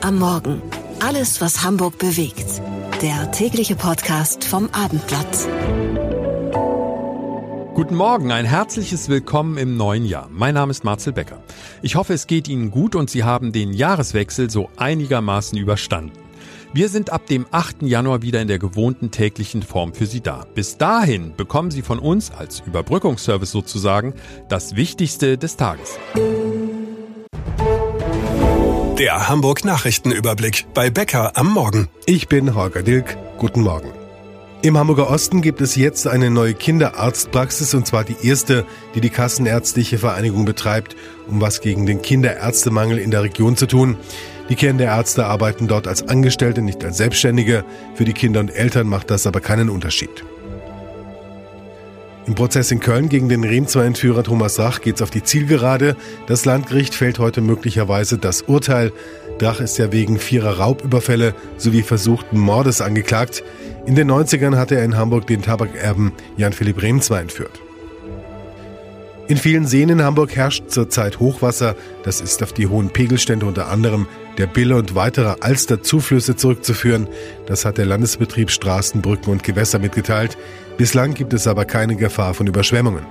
am Morgen. Alles, was Hamburg bewegt. Der tägliche Podcast vom Abendblatt. Guten Morgen, ein herzliches Willkommen im neuen Jahr. Mein Name ist Marcel Becker. Ich hoffe, es geht Ihnen gut und Sie haben den Jahreswechsel so einigermaßen überstanden. Wir sind ab dem 8. Januar wieder in der gewohnten täglichen Form für Sie da. Bis dahin bekommen Sie von uns als Überbrückungsservice sozusagen das Wichtigste des Tages. Der Hamburg Nachrichtenüberblick bei Becker am Morgen. Ich bin Holger Dilk. Guten Morgen. Im Hamburger Osten gibt es jetzt eine neue Kinderarztpraxis und zwar die erste, die die Kassenärztliche Vereinigung betreibt, um was gegen den Kinderärztemangel in der Region zu tun. Die Kinderärzte arbeiten dort als Angestellte, nicht als Selbstständige. Für die Kinder und Eltern macht das aber keinen Unterschied. Im Prozess in Köln gegen den Rehm-2-Entführer Thomas Drach geht es auf die Zielgerade. Das Landgericht fällt heute möglicherweise das Urteil. Drach ist ja wegen vierer Raubüberfälle sowie versuchten Mordes angeklagt. In den 90ern hatte er in Hamburg den Tabakerben Jan-Philipp Remzwa entführt. In vielen Seen in Hamburg herrscht zurzeit Hochwasser. Das ist auf die hohen Pegelstände unter anderem der Bille und weitere Alsterzuflüsse zurückzuführen. Das hat der Landesbetrieb Straßen, Brücken und Gewässer mitgeteilt. Bislang gibt es aber keine Gefahr von Überschwemmungen.